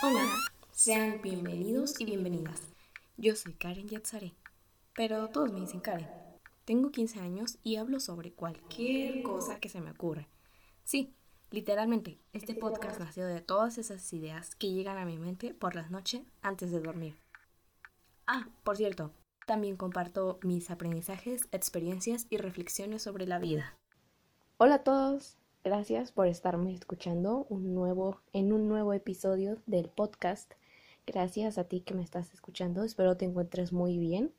Hola, sean bienvenidos y bienvenidas. Yo soy Karen Yatzare, pero todos me dicen Karen. Tengo 15 años y hablo sobre cualquier cosa que se me ocurra. Sí, literalmente, este podcast nació de todas esas ideas que llegan a mi mente por las noches antes de dormir. Ah, por cierto, también comparto mis aprendizajes, experiencias y reflexiones sobre la vida. Hola a todos, Gracias por estarme escuchando un nuevo, en un nuevo episodio del podcast. Gracias a ti que me estás escuchando. Espero te encuentres muy bien.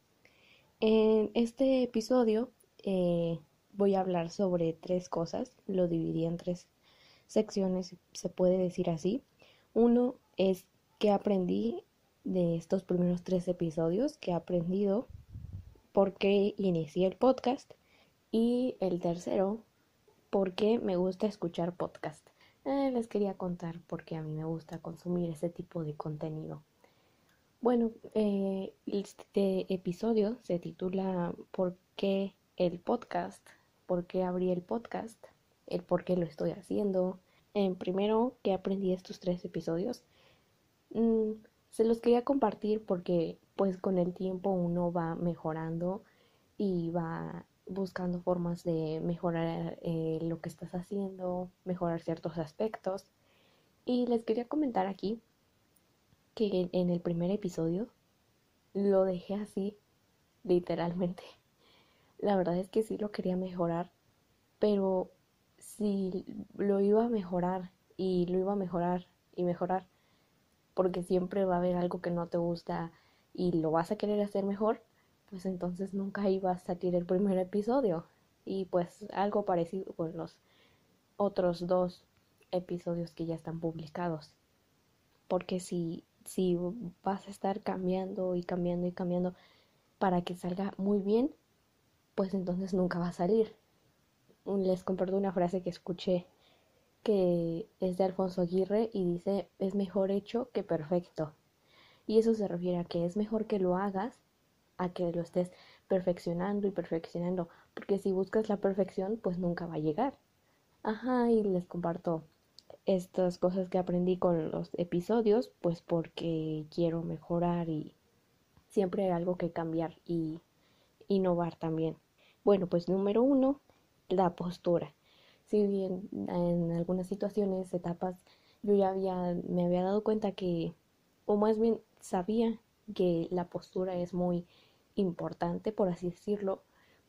En este episodio eh, voy a hablar sobre tres cosas. Lo dividí en tres secciones, se puede decir así. Uno es qué aprendí de estos primeros tres episodios, qué he aprendido, por qué inicié el podcast. Y el tercero por qué me gusta escuchar podcast. Eh, les quería contar por qué a mí me gusta consumir ese tipo de contenido. Bueno, eh, este episodio se titula ¿Por qué el podcast? ¿Por qué abrí el podcast? El por qué lo estoy haciendo. En primero, ¿qué aprendí estos tres episodios? Mm, se los quería compartir porque pues con el tiempo uno va mejorando y va buscando formas de mejorar eh, lo que estás haciendo, mejorar ciertos aspectos. Y les quería comentar aquí que en el primer episodio lo dejé así, literalmente. La verdad es que sí lo quería mejorar, pero si lo iba a mejorar y lo iba a mejorar y mejorar, porque siempre va a haber algo que no te gusta y lo vas a querer hacer mejor, pues entonces nunca iba a salir el primer episodio. Y pues algo parecido con los otros dos episodios que ya están publicados. Porque si, si vas a estar cambiando y cambiando y cambiando para que salga muy bien, pues entonces nunca va a salir. Les comparto una frase que escuché que es de Alfonso Aguirre y dice es mejor hecho que perfecto. Y eso se refiere a que es mejor que lo hagas a que lo estés perfeccionando y perfeccionando, porque si buscas la perfección, pues nunca va a llegar. Ajá, y les comparto estas cosas que aprendí con los episodios, pues porque quiero mejorar y siempre hay algo que cambiar y innovar también. Bueno, pues número uno, la postura. Si bien en algunas situaciones, etapas, yo ya había, me había dado cuenta que, o más bien sabía que la postura es muy importante, por así decirlo,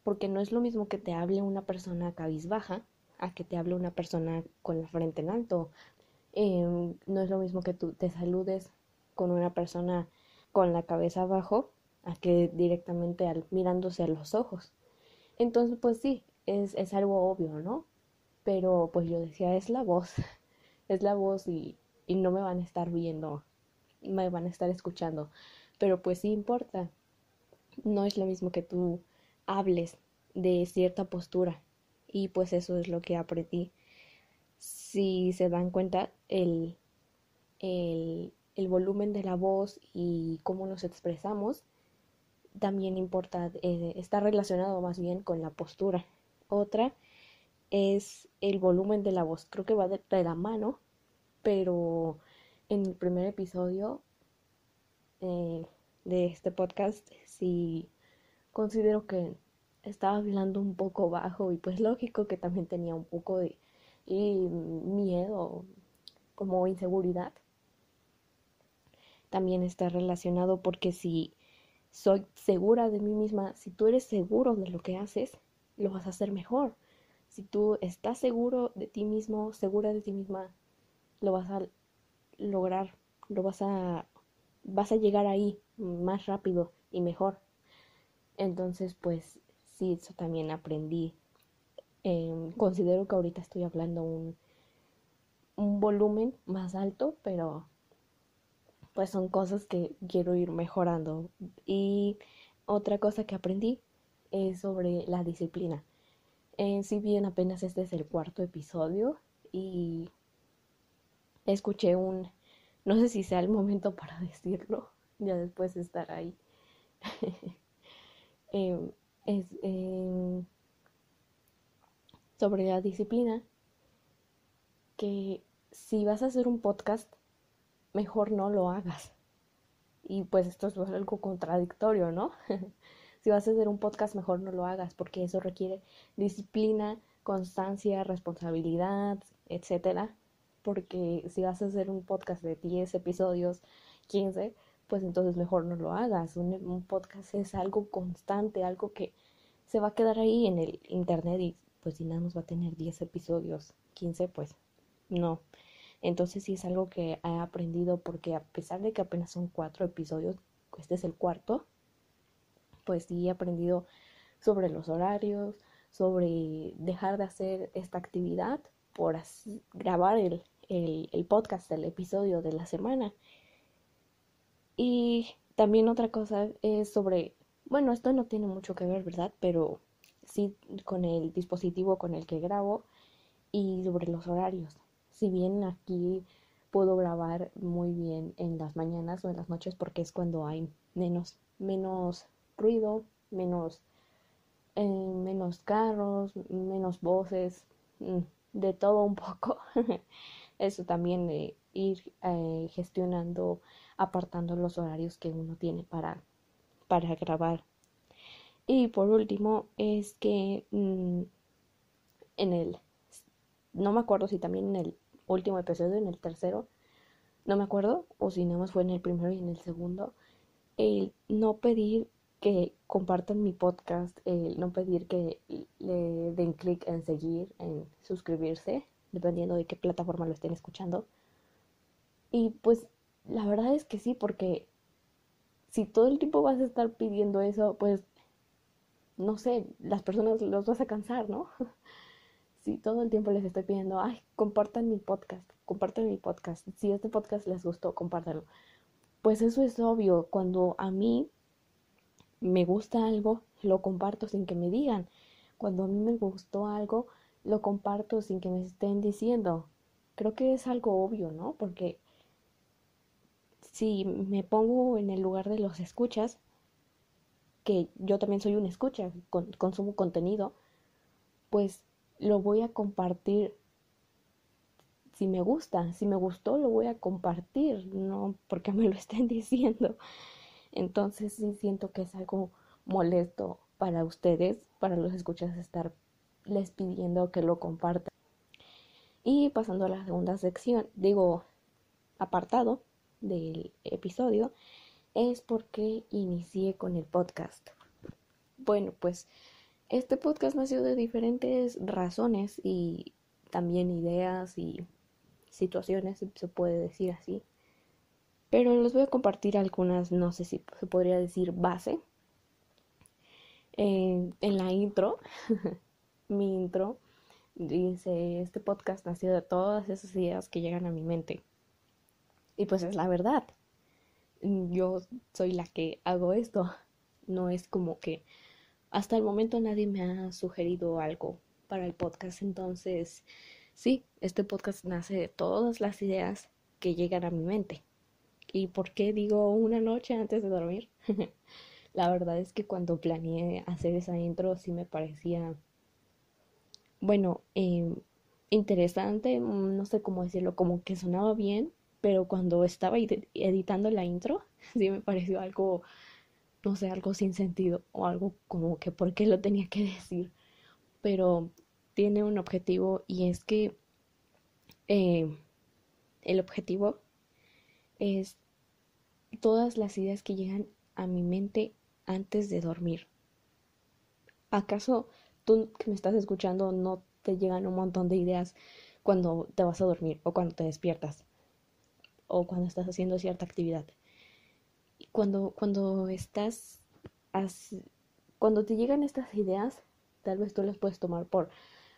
porque no es lo mismo que te hable una persona cabizbaja a que te hable una persona con la frente en alto. Em, no es lo mismo que tú te saludes con una persona con la cabeza abajo a que directamente al, mirándose a los ojos. Entonces, pues sí, es, es algo obvio, ¿no? Pero pues yo decía, es la voz, es la voz y, y no me van a estar viendo, me van a estar escuchando. Pero pues sí importa, no es lo mismo que tú hables de cierta postura y pues eso es lo que aprendí. Si se dan cuenta, el, el, el volumen de la voz y cómo nos expresamos también importa, eh, está relacionado más bien con la postura. Otra es el volumen de la voz. Creo que va de, la mano, pero en el primer episodio eh, de este podcast si considero que estaba hablando un poco bajo y pues lógico que también tenía un poco de miedo como inseguridad también está relacionado porque si soy segura de mí misma, si tú eres seguro de lo que haces, lo vas a hacer mejor. Si tú estás seguro de ti mismo, segura de ti misma, lo vas a lograr, lo vas a vas a llegar ahí más rápido y mejor. Entonces, pues sí, eso también aprendí. Em, considero que ahorita estoy hablando un, un volumen más alto, pero pues son cosas que quiero ir mejorando. Y otra cosa que aprendí es sobre la disciplina. Eh, si bien apenas este es el cuarto episodio y escuché un no sé si sea el momento para decirlo, ya después de estar ahí. Em, es em, sobre la disciplina que si vas a hacer un podcast, mejor no lo hagas. Y pues esto es algo contradictorio, ¿no? si vas a hacer un podcast, mejor no lo hagas, porque eso requiere disciplina, constancia, responsabilidad, etcétera. Porque si vas a hacer un podcast de 10 episodios, 15, pues entonces mejor no lo hagas. Un, podcast es algo constante, algo que se va a quedar ahí en el internet y pues si nada más va a tener 10 episodios, 15, pues no. Entonces sí es algo que he aprendido porque a pesar de que apenas son cuatro episodios, este es el cuarto, pues sí he aprendido sobre los horarios, sobre dejar de hacer esta actividad por grabar el, el, el podcast, el episodio de la semana. Y también otra cosa es sobre, bueno, esto no tiene mucho que ver, ¿verdad? Pero sí con el dispositivo con el que grabo y sobre los horarios. Si bien aquí puedo grabar muy bien en las mañanas o en las noches porque es cuando hay menos, menos ruido, menos, eh, menos carros, menos voces, mm, de todo un poco. Eso también de ir eh, gestionando apartando los horarios que uno tiene para, para grabar. Y por último es que mm, en el, no me acuerdo si también en el último episodio, en el tercero, no me acuerdo, o si nada más fue en el primero y en el segundo, el no pedir que compartan mi podcast, el no pedir que le den clic en seguir, en suscribirse, dependiendo de qué plataforma lo estén escuchando. Y pues la verdad es que sí, porque si todo el tiempo vas a estar pidiendo eso, pues, no sé, las personas los vas a cansar, ¿no? si todo el tiempo les estoy pidiendo, ay, compartan mi podcast, compartan mi podcast, si este podcast les gustó, compártanlo. Pues eso es obvio, cuando a mí me gusta algo, lo comparto sin que me digan. Cuando a mí me gustó algo, lo comparto sin que me estén diciendo. Creo que es algo obvio, ¿no? Porque si me pongo en el lugar de los escuchas, que yo también soy un escucha, consumo contenido, pues lo voy a compartir si me gusta, si me gustó lo voy a compartir, no porque me lo estén diciendo. Entonces sí siento que es algo molesto para ustedes, para los escuchas estar les pidiendo que lo compartan. Y pasando a la segunda sección, digo apartado, del episodio es porque inicié con el podcast. Bueno, pues este podcast nació de diferentes razones y también ideas y situaciones, se puede decir así. Pero les voy a compartir algunas, no sé si se podría decir base. en la intro, mi intro, dice, este podcast nació de todas esas ideas que llegan a mi mente. Y pues es la verdad. Yo soy la que hago esto. No es como que hasta el momento nadie me ha sugerido algo para el podcast. Entonces, sí, este podcast nace de todas las ideas que llegan a mi mente. ¿Y por qué digo una noche antes de dormir? la verdad es que cuando planeé hacer esa intro sí me parecía, bueno, eh, interesante, no sé cómo decirlo, como que sonaba bien, pero cuando estaba editando la intro, sí me pareció algo, no sé, algo sin sentido o algo como que por qué lo tenía que decir. Pero tiene un objetivo y es que eh, el objetivo es todas las ideas que llegan a mi mente antes de dormir. ¿Acaso tú que me estás escuchando no te llegan un montón de ideas cuando te vas a dormir o cuando te despiertas? O cuando estás haciendo cierta actividad. Cuando, cuando estás, cuando te llegan estas ideas, tal vez tú las puedes tomar por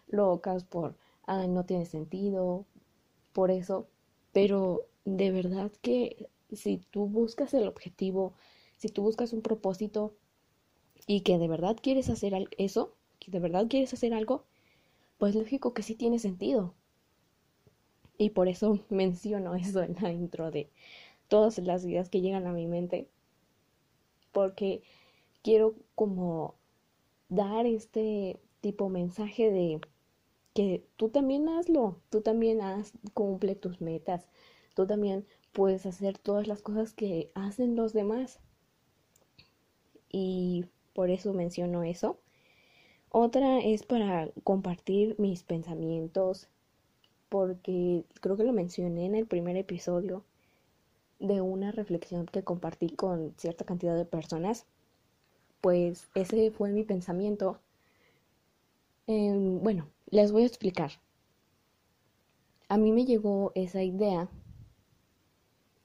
locas, por, ah, no tiene sentido, por eso, pero de verdad que si tú buscas el objetivo, si tú buscas un propósito y que de verdad quieres hacer eso, que de verdad quieres hacer algo, pues lógico que sí tiene sentido. Y por eso menciono eso en la intro de todas las ideas que llegan a mi mente. Porque quiero como dar este tipo mensaje de que tú también hazlo, tú también haz, cumple tus metas, tú también pues hacer todas las cosas que hacen los demás. Y por eso menciono eso. Otra es para compartir mis pensamientos, porque creo que lo mencioné en el primer episodio de una reflexión que compartí con cierta cantidad de personas. Pues ese fue mi pensamiento. bueno, les voy a explicar. A mí me llegó esa idea,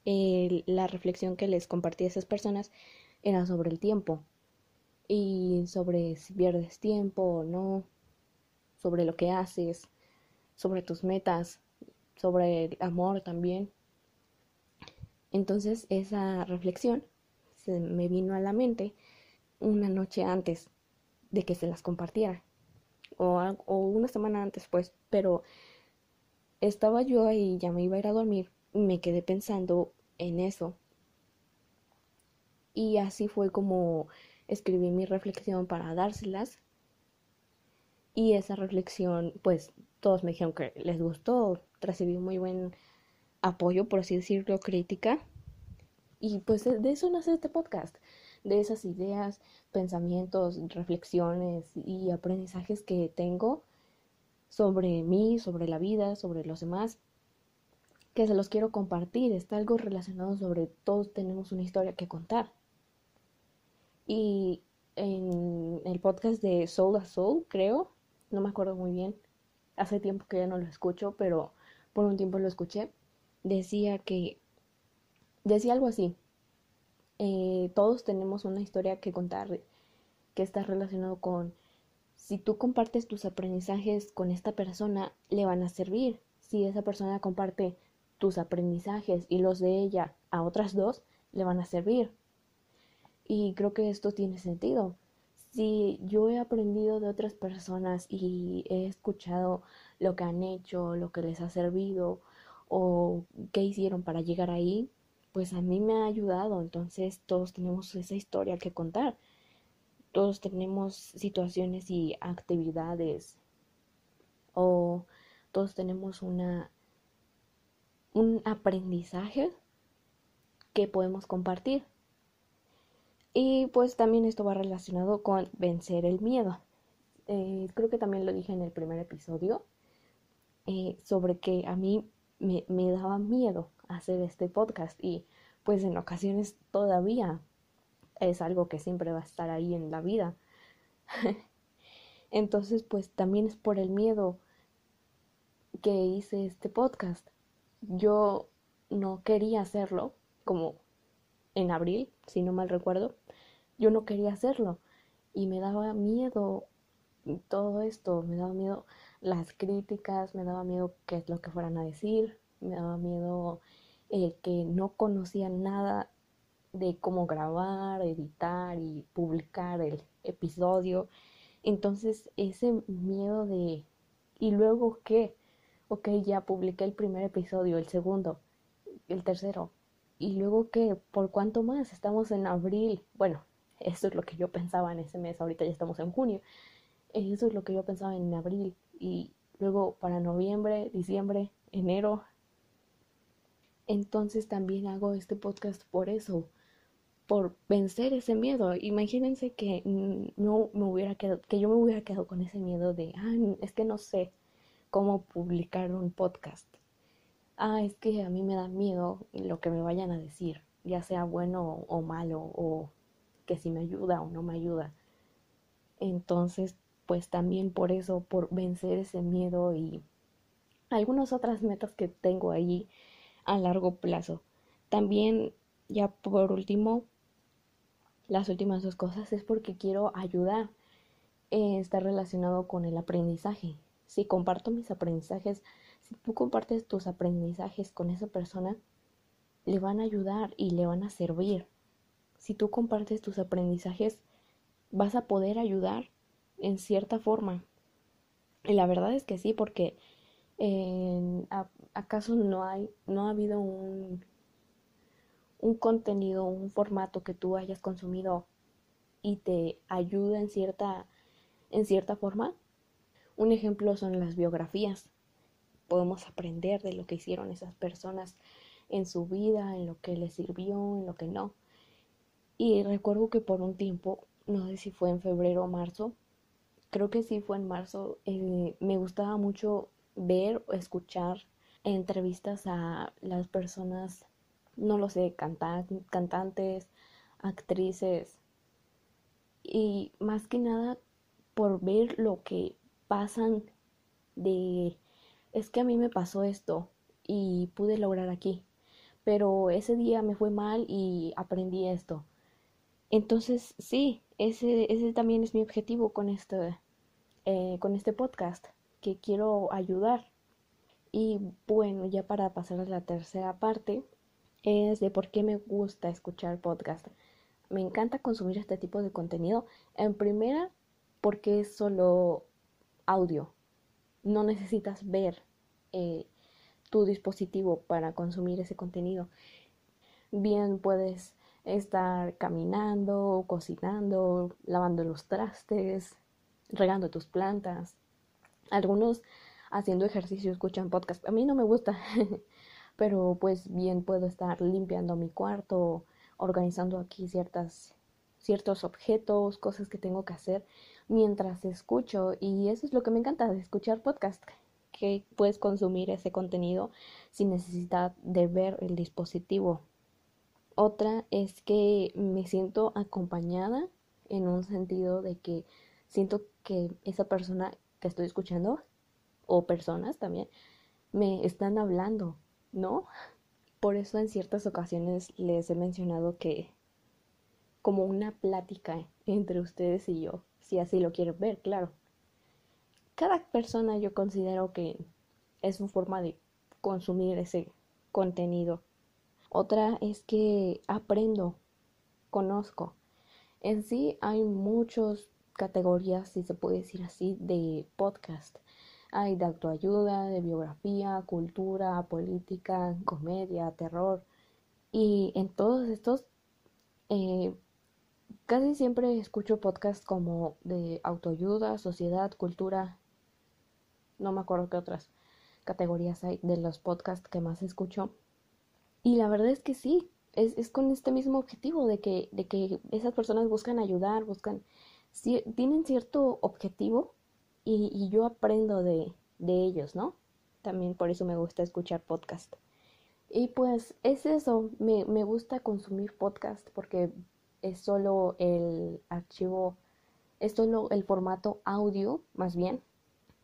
la reflexión que les compartí a esas personas era sobre el tiempo y sobre si pierdes tiempo o no, sobre lo que haces, sobre tus metas, sobre el amor también. Entonces esa reflexión se me vino a la mente una noche antes de que se las compartiera o, una semana antes pues, pero estaba yo ahí, ya me iba a ir a dormir, me quedé pensando en eso. Y así fue como escribí mi reflexión para dárselas. Y esa reflexión, pues todos me dijeron que les gustó, recibí muy buen apoyo, por así decirlo, crítica. Y pues de eso nace este podcast, de esas ideas, pensamientos, reflexiones y aprendizajes que tengo sobre mí, sobre la vida, sobre los demás, que se los quiero compartir. Está algo relacionado sobre todos tenemos una historia que contar. Y en el podcast de Soul a Soul, creo, no me acuerdo muy bien, hace tiempo que ya no lo escucho, pero por un tiempo lo escuché, decía que, decía algo así, eh, todos tenemos una historia que contar que está relacionado con si tú compartes tus aprendizajes con esta persona, le van a servir. Si esa persona comparte tus aprendizajes y los de ella a otras dos, le van a servir. Y creo que esto tiene sentido. Si yo he aprendido de otras personas y he escuchado lo que han hecho, lo que les ha servido o qué hicieron para llegar ahí, pues a mí me ha ayudado. Entonces todos tenemos esa historia que contar. Todos tenemos situaciones y actividades o todos tenemos una un aprendizaje que podemos compartir. Y pues también esto va relacionado con vencer el miedo. Eh, creo que también lo dije en el primer episodio eh, sobre que a mí me, me daba miedo hacer este podcast y pues en ocasiones todavía es algo que siempre va a estar ahí en la vida. Entonces pues también es por el miedo que hice este podcast. Yo no quería hacerlo como en abril, si no mal recuerdo, yo no quería hacerlo y me daba miedo todo esto, me daba miedo las críticas, me daba miedo qué es lo que fueran a decir, me daba miedo el que no conocían nada de cómo grabar, editar y publicar el episodio. Entonces ese miedo de ¿y luego qué? Ok, ya publiqué el primer episodio, el segundo, el tercero, y luego que, ¿por cuánto más? Estamos en abril. Bueno, eso es lo que yo pensaba en ese mes, ahorita ya estamos en junio. Eso es lo que yo pensaba en abril. Y luego para noviembre, diciembre, enero. Entonces también hago este podcast por eso, por vencer ese miedo. Imagínense que no me hubiera quedado, que yo me hubiera quedado con ese miedo de, ah, es que no sé cómo publicar un podcast ah, es que a mí me da miedo lo que me vayan a decir, ya sea bueno o malo, o que si me ayuda o no me ayuda. Entonces, pues también por eso, por vencer ese miedo y algunas otras metas que tengo ahí a largo plazo. También, ya por último, las últimas dos cosas es porque quiero ayudar. Eh, está relacionado con el aprendizaje. Si comparto mis aprendizajes si tú compartes tus aprendizajes con esa persona, le van a ayudar y le van a servir. Si tú compartes tus aprendizajes, vas a poder ayudar en cierta forma. Y la verdad es que sí, porque acaso no hay, no ha habido un, un contenido, un formato que tú hayas consumido y te ayuda en cierta, en cierta forma. Un ejemplo son las biografías podemos aprender de lo que hicieron esas personas en su vida, en lo que le sirvió, en lo que no. Y recuerdo que por un tiempo, no sé si fue en febrero o marzo, creo que sí fue en marzo, eh, me gustaba mucho ver o escuchar entrevistas a las personas, no lo sé, cantantes, actrices, y más que nada por ver lo que pasan de, es que a mí me pasó esto y pude lograr aquí, pero ese día me fue mal y aprendí esto. Entonces, sí, ese, ese también es mi objetivo con este, eh, con este podcast, que quiero ayudar. Y bueno, ya para pasar a la tercera parte, es de por qué me gusta escuchar podcast. Me encanta consumir este tipo de contenido. En primera, porque es solo audio. No necesitas ver eh, tu dispositivo para consumir ese contenido. Bien puedes estar caminando, cocinando, lavando los trastes, regando tus plantas. Algunos haciendo ejercicio escuchan podcast. A mí no me gusta, pero pues bien puedo estar limpiando mi cuarto, organizando aquí ciertas ciertos objetos, cosas que tengo que hacer mientras escucho y eso es lo que me encanta de escuchar podcast que puedes consumir ese contenido sin necesidad de ver el dispositivo. Otra es que me siento acompañada en un sentido de que siento que esa persona que estoy escuchando, o personas también, me están hablando, ¿no? Por eso en ciertas ocasiones les he mencionado que como una plática entre ustedes y yo, si así lo quieren ver, claro. Cada persona yo considero que es su forma de consumir ese contenido. Otra es que aprendo, conozco. En sí hay muchos categorías, si se puede decir así, de podcast. Hay de autoayuda, de biografía, cultura, política, comedia, terror. Y en todos estos, eh, casi siempre escucho podcasts como de autoayuda, sociedad, cultura. No me acuerdo qué otras categorías hay de los podcasts que más escucho. Y la verdad es que sí, es, es con este mismo objetivo de que, de que esas personas buscan ayudar, buscan tienen cierto objetivo y, yo aprendo de, ellos, ¿no? También por eso me gusta escuchar podcast. Y pues es eso, me, me gusta consumir podcast porque es solo el archivo, es solo el formato audio, más bien,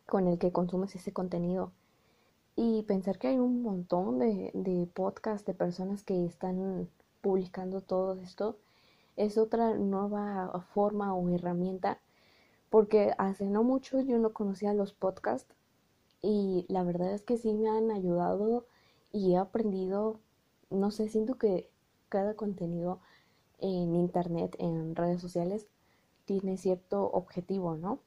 con el que consumes ese contenido. Y pensar que hay un montón de, de podcasts de personas que están publicando todo esto es otra nueva forma o herramienta porque hace no mucho yo no conocía los podcasts y la verdad es que sí me han ayudado y he aprendido, no sé, siento que cada contenido en internet, en redes sociales, tiene cierto objetivo, ¿no?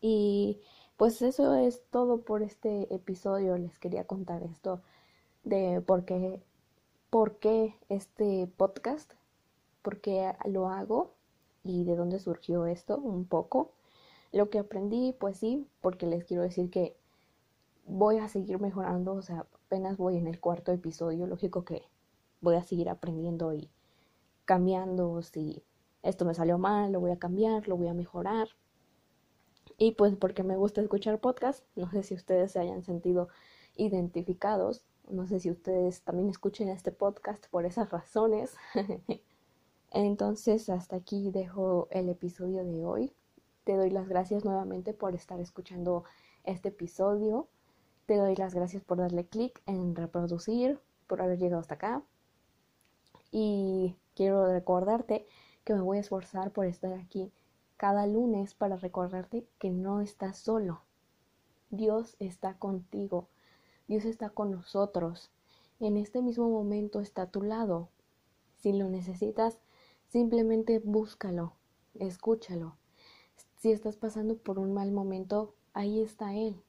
Y pues eso es todo por este episodio. Les quería contar esto de por qué, por qué este podcast por qué lo hago y de dónde surgió esto un poco. Lo que aprendí, pues sí, porque les quiero decir que voy a seguir mejorando, o sea, apenas voy en el cuarto episodio, lógico que voy a seguir aprendiendo y cambiando, si esto me salió mal, lo voy a cambiar, lo voy a mejorar. Y pues porque me gusta escuchar podcast, no sé si ustedes se hayan sentido identificados, no sé si ustedes también escuchen este podcast por esas razones. Entonces, hasta aquí dejo el episodio de hoy. Te doy las gracias nuevamente por estar escuchando este episodio. Te doy las gracias por darle clic en reproducir, por haber llegado hasta acá. Y quiero recordarte que me voy a esforzar por estar aquí cada lunes para recordarte que no estás solo. Dios está contigo. Dios está con nosotros. En este mismo momento está a tu lado. Si lo necesitas, Simplemente búscalo, escúchalo. Si estás pasando por un mal momento, ahí está Él.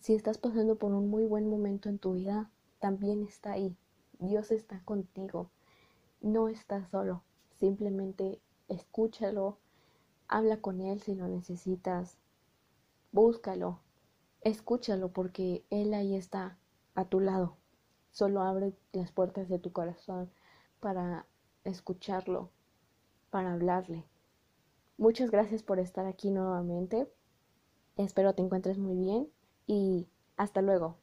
Si estás pasando por un muy buen momento en tu vida, también está ahí. Dios está contigo. No estás solo. Simplemente escúchalo, habla con Él si lo necesitas. Búscalo, escúchalo porque Él ahí está a tu lado. Solo abre las puertas de tu corazón para escucharlo, para hablarle. Muchas gracias por estar aquí nuevamente. Espero te encuentres muy bien y hasta luego.